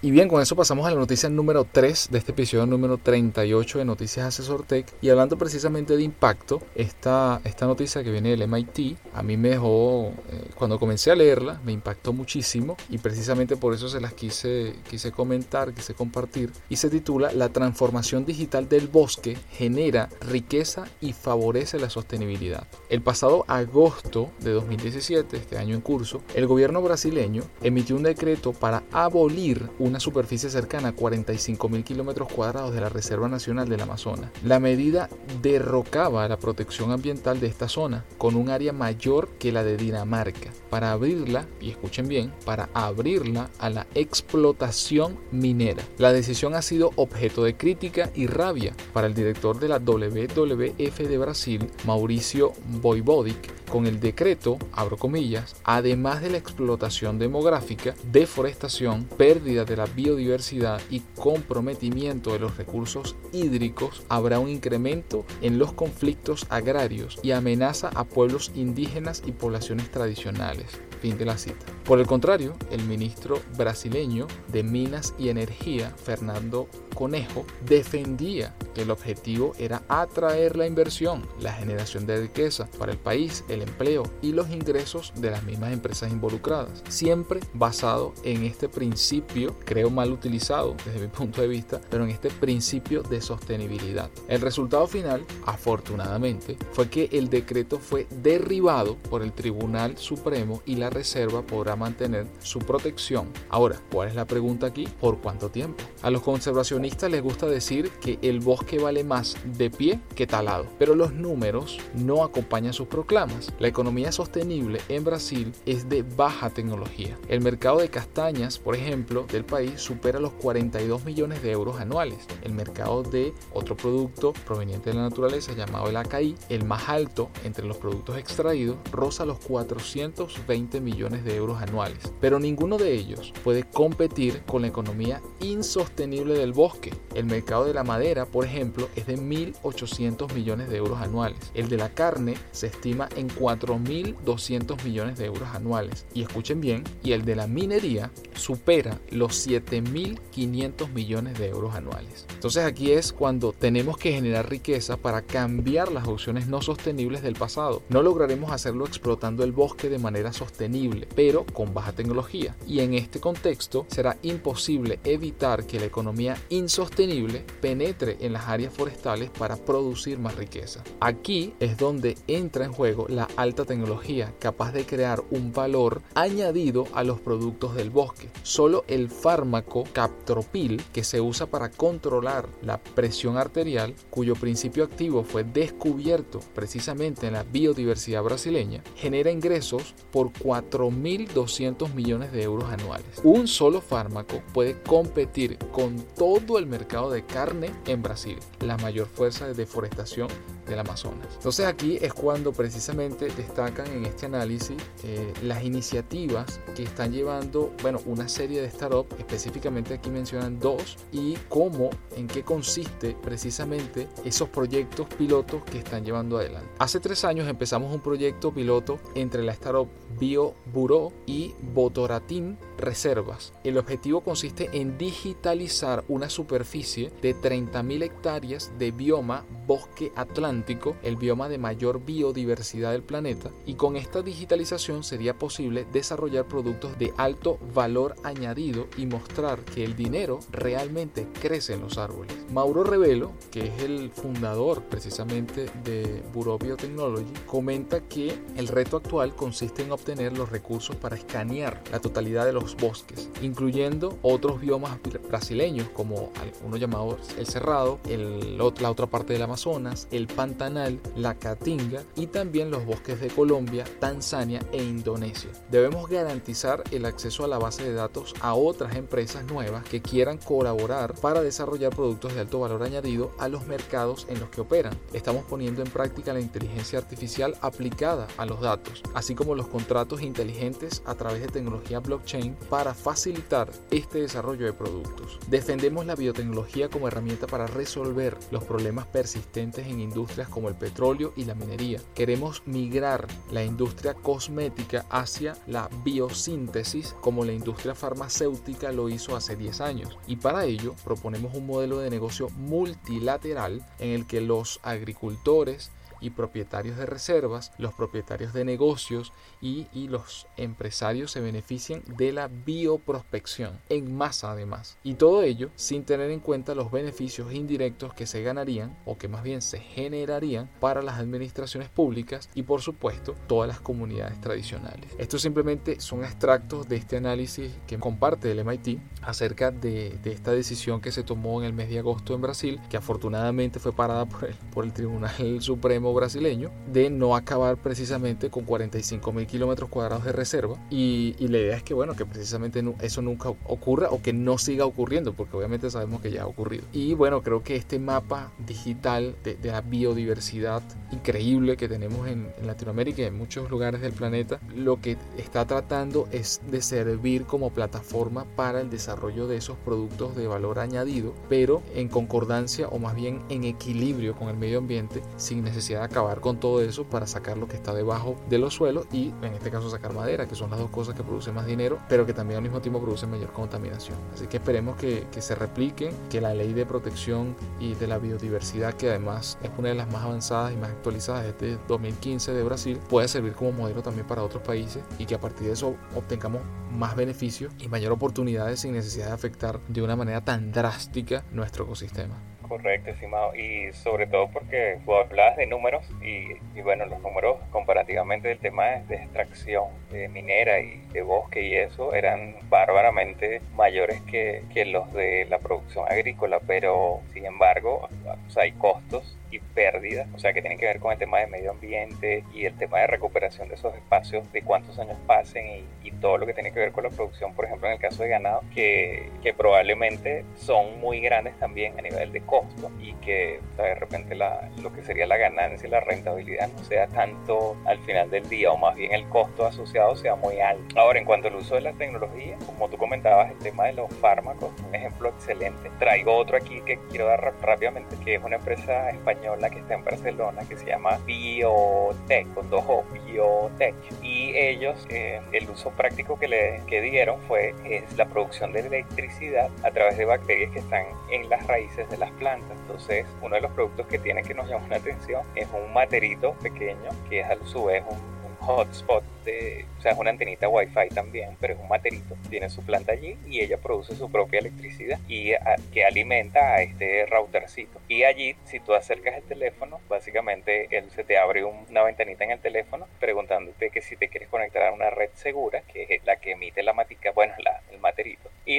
Y bien, con eso pasamos a la noticia número 3 de este episodio número 38 de Noticias Asesor Tech. Y hablando precisamente de impacto, esta, esta noticia que viene del MIT, a mí me dejó, eh, cuando comencé a leerla, me impactó muchísimo y precisamente por eso se las quise, quise comentar, quise compartir. Y se titula La transformación digital del bosque genera riqueza y favorece la sostenibilidad. El pasado agosto de 2017, este año en curso, el gobierno brasileño emitió un decreto para abolir una superficie cercana a 45 mil kilómetros cuadrados de la Reserva Nacional del Amazonas. La medida derrocaba la protección ambiental de esta zona con un área mayor que la de Dinamarca para abrirla, y escuchen bien, para abrirla a la explotación minera. La decisión ha sido objeto de crítica y rabia para el director de la WWF de Brasil, Mauricio Voivodic, con el decreto, abro comillas, además de la explotación demográfica, deforestación, pérdida de la biodiversidad y comprometimiento de los recursos hídricos, habrá un incremento en los conflictos agrarios y amenaza a pueblos indígenas y poblaciones tradicionales. Fin de la cita. Por el contrario, el ministro brasileño de Minas y Energía, Fernando Conejo, defendía que el objetivo era atraer la inversión, la generación de riqueza para el país, el empleo y los ingresos de las mismas empresas involucradas, siempre basado en este principio, creo mal utilizado desde mi punto de vista, pero en este principio de sostenibilidad. El resultado final, afortunadamente, fue que el decreto fue derribado por el Tribunal Supremo y la Reserva podrá mantener su protección. Ahora, ¿cuál es la pregunta aquí? ¿Por cuánto tiempo? A los conservacionistas les gusta decir que el bosque vale más de pie que talado, pero los números no acompañan sus proclamas. La economía sostenible en Brasil es de baja tecnología. El mercado de castañas, por ejemplo, del país supera los 42 millones de euros anuales. El mercado de otro producto proveniente de la naturaleza llamado el ACAI, el más alto entre los productos extraídos, roza los 420 millones de euros anuales. Pero ninguno de ellos puede competir con la economía insostenible del bosque. El mercado de la madera, por ejemplo, es de 1.800 millones de euros anuales. El de la carne se estima en 4.200 millones de euros anuales. Y escuchen bien, y el de la minería supera los 7.500 millones de euros anuales. Entonces aquí es cuando tenemos que generar riqueza para cambiar las opciones no sostenibles del pasado. No lograremos hacerlo explotando el bosque de manera sostenible, pero con baja tecnología. Y en este contexto será imposible evitar que la economía insostenible penetre en las áreas forestales para producir más riqueza. Aquí es donde entra en juego la alta tecnología capaz de crear un valor añadido a los productos del bosque. Solo el fármaco Captropil que se usa para controlar la presión arterial, cuyo principio activo fue descubierto precisamente en la biodiversidad brasileña, genera ingresos por 4.200 millones de euros anuales. Un solo fármaco puede competir con todo el mercado de carne en Brasil, la mayor fuerza de deforestación del Amazonas. Entonces aquí es cuando precisamente destacan en este análisis eh, las iniciativas que están llevando, bueno, una serie de startups, específicamente aquí mencionan dos, y cómo, en qué consiste precisamente esos proyectos pilotos que están llevando adelante. Hace tres años empezamos un proyecto piloto entre la startup Bio Bureau y Botoratim Reservas. El objetivo consiste en digitalizar una superficie de 30.000 hectáreas de bioma bosque atlántico, el bioma de mayor biodiversidad del planeta, y con esta digitalización sería posible desarrollar productos de alto valor añadido y mostrar que el dinero realmente crece en los árboles. Mauro Revelo, que es el fundador precisamente de Bureau Biotechnology, comenta que el reto actual consiste en obtener los recursos para escanear la totalidad de los bosques, incluyendo otros biomas brasileños como uno llamado el Cerrado, la otra parte del Amazonas, el Pantanal, la Caatinga y también los bosques de Colombia, Tanzania e Indonesia. Debemos garantizar el acceso a la base de datos a otras empresas nuevas que quieran colaborar para desarrollar productos de alto valor añadido a los mercados en los que operan. Estamos poniendo en práctica la inteligencia artificial aplicada a los datos, así como los contratos inteligentes a través de tecnología blockchain para facilitar este desarrollo de productos. Defendemos la biotecnología como herramienta para resolver los problemas persistentes en industrias como el petróleo y la minería. Queremos migrar la industria cosmética hacia la biosíntesis como la industria farmacéutica lo hizo hace 10 años. Y para ello proponemos un modelo de negocio multilateral en el que los agricultores, y propietarios de reservas, los propietarios de negocios y, los empresarios se benefician de la bioprospección en masa además. Y todo ello sin tener en cuenta los beneficios indirectos que se ganarían o que más bien se generarían para las administraciones públicas y por supuesto todas las comunidades tradicionales. Estos simplemente son extractos de este análisis que comparte el MIT acerca de, esta decisión que se tomó en el mes de agosto en Brasil, que afortunadamente fue parada por el, Tribunal Supremo brasileño de no acabar precisamente con 45 mil kilómetros cuadrados de reserva. Y, la idea es que bueno que precisamente eso nunca ocurra o que no siga ocurriendo porque obviamente sabemos que ya ha ocurrido. Y bueno creo que este mapa digital de, la biodiversidad increíble que tenemos en, en Latinoamérica y en muchos lugares del planeta lo que está tratando es de servir como plataforma para el desarrollo de esos productos de valor añadido pero en concordancia o más bien en equilibrio con el medio ambiente sin necesidad acabar con todo eso para sacar lo que está debajo de los suelos y en este caso sacar madera, que son las dos cosas que producen más dinero, pero que también al mismo tiempo producen mayor contaminación. Así que esperemos que, que se repliquen, que la ley de protección y de la biodiversidad, que además es una de las más avanzadas y más actualizadas desde 2015 de Brasil, pueda servir como modelo también para otros países y que a partir de eso obtengamos más beneficios y mayor oportunidades sin necesidad de afectar de una manera tan drástica nuestro ecosistema. Correcto, estimado. Y sobre todo porque tú hablabas de números y, y, bueno, los números comparativamente del tema de, extracción de minera y de bosque y eso eran bárbaramente mayores que, que los de la producción agrícola, pero sin embargo hay costos y pérdidas, o sea, que tienen que ver con el tema de medio ambiente y el tema de recuperación de esos espacios, de cuántos años pasen y, y, todo lo que tiene que ver con la producción, por ejemplo, en el caso de ganado, que, que probablemente son muy grandes también a nivel de costo y que de repente la, lo que sería la ganancia y la rentabilidad no sea tanto al final del día o más bien el costo asociado sea muy alto. Ahora, en cuanto al uso de la tecnología, como tú comentabas, el tema de los fármacos, un ejemplo excelente. Traigo otro aquí que quiero dar rápidamente, que es una empresa española que está en Barcelona que se llama Biotech, con dos Biotech. Y ellos, eh, el uso práctico que le que dieron fue es la producción de electricidad a través de bacterias que están en las raíces de las plantas. Entonces, uno de los productos que tiene que nos llamar la atención es un materito pequeño que es a su vez un hotspot de, o sea, es una antenita wifi también, pero es un materito. Tiene su planta allí y ella produce su propia electricidad y que alimenta a este routercito. Y allí, si tú acercas el teléfono, básicamente él se te abre una ventanita en el teléfono preguntándote que si te quieres conectar a una red segura, que es la que emite la matica, bueno, la,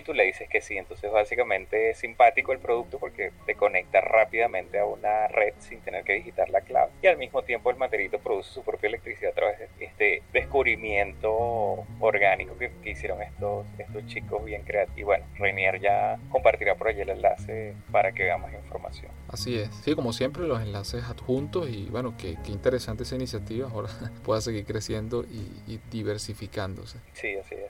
tú le dices que sí. Entonces, básicamente es simpático el producto porque te conecta rápidamente a una red sin tener que digitar la clave. Y al mismo tiempo el materito produce su propia electricidad a través de este descubrimiento orgánico que, hicieron estos, estos chicos bien creativos. Y bueno, Rainier ya compartirá por allí el enlace para que veamos información. Así es, sí, como siempre los enlaces adjuntos y bueno, qué, qué interesante esa iniciativa, ahora pueda seguir creciendo y, y diversificándose. Sí, así es.